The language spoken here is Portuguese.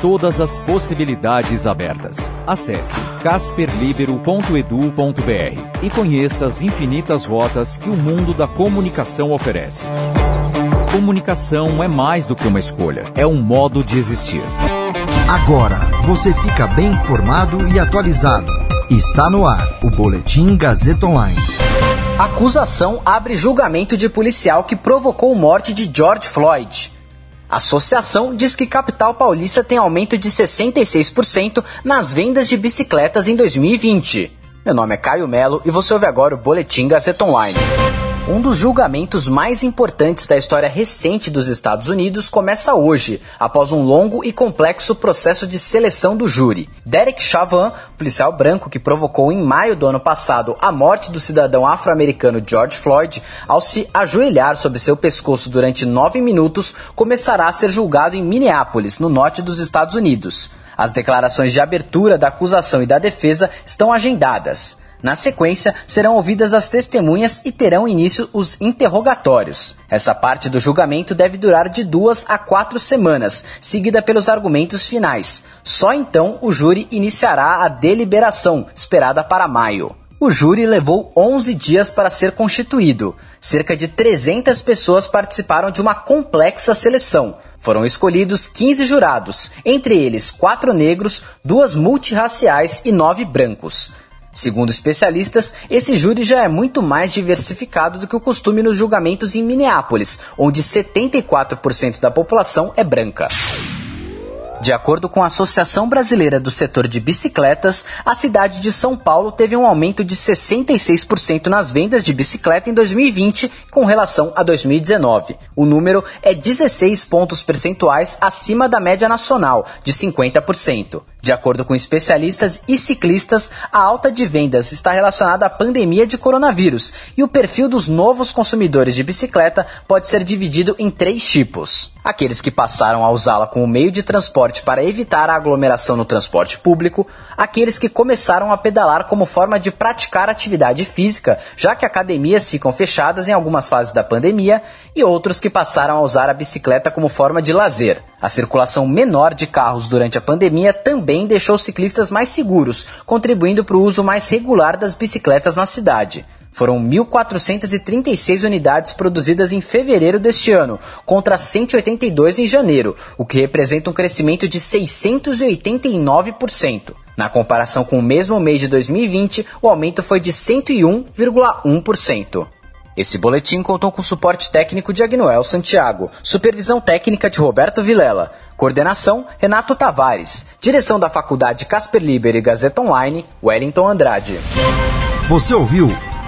Todas as possibilidades abertas. Acesse casperlibero.edu.br e conheça as infinitas rotas que o mundo da comunicação oferece. Comunicação é mais do que uma escolha, é um modo de existir. Agora você fica bem informado e atualizado. Está no ar o Boletim Gazeta Online. Acusação abre julgamento de policial que provocou morte de George Floyd. Associação diz que capital paulista tem aumento de 66% nas vendas de bicicletas em 2020. Meu nome é Caio Melo e você ouve agora o Boletim Gazeta Online. Um dos julgamentos mais importantes da história recente dos Estados Unidos começa hoje, após um longo e complexo processo de seleção do júri. Derek Chauvin, policial branco que provocou em maio do ano passado a morte do cidadão afro-americano George Floyd, ao se ajoelhar sobre seu pescoço durante nove minutos, começará a ser julgado em Minneapolis, no norte dos Estados Unidos. As declarações de abertura da acusação e da defesa estão agendadas. Na sequência, serão ouvidas as testemunhas e terão início os interrogatórios. Essa parte do julgamento deve durar de duas a quatro semanas, seguida pelos argumentos finais. Só então o júri iniciará a deliberação, esperada para maio. O júri levou 11 dias para ser constituído. Cerca de 300 pessoas participaram de uma complexa seleção. Foram escolhidos 15 jurados, entre eles quatro negros, duas multirraciais e nove brancos. Segundo especialistas, esse júri já é muito mais diversificado do que o costume nos julgamentos em Minneapolis, onde 74% da população é branca. De acordo com a Associação Brasileira do Setor de Bicicletas, a cidade de São Paulo teve um aumento de 66% nas vendas de bicicleta em 2020 com relação a 2019. O número é 16 pontos percentuais acima da média nacional, de 50%. De acordo com especialistas e ciclistas, a alta de vendas está relacionada à pandemia de coronavírus e o perfil dos novos consumidores de bicicleta pode ser dividido em três tipos. Aqueles que passaram a usá-la como meio de transporte para evitar a aglomeração no transporte público, aqueles que começaram a pedalar como forma de praticar atividade física, já que academias ficam fechadas em algumas fases da pandemia, e outros que passaram a usar a bicicleta como forma de lazer. A circulação menor de carros durante a pandemia também deixou ciclistas mais seguros, contribuindo para o uso mais regular das bicicletas na cidade. Foram 1.436 unidades produzidas em fevereiro deste ano, contra 182 em janeiro, o que representa um crescimento de 689%. Na comparação com o mesmo mês de 2020, o aumento foi de 101,1%. Esse boletim contou com suporte técnico de Agnoel Santiago, supervisão técnica de Roberto Vilela, coordenação Renato Tavares, direção da Faculdade Casper Liber e Gazeta Online, Wellington Andrade. Você ouviu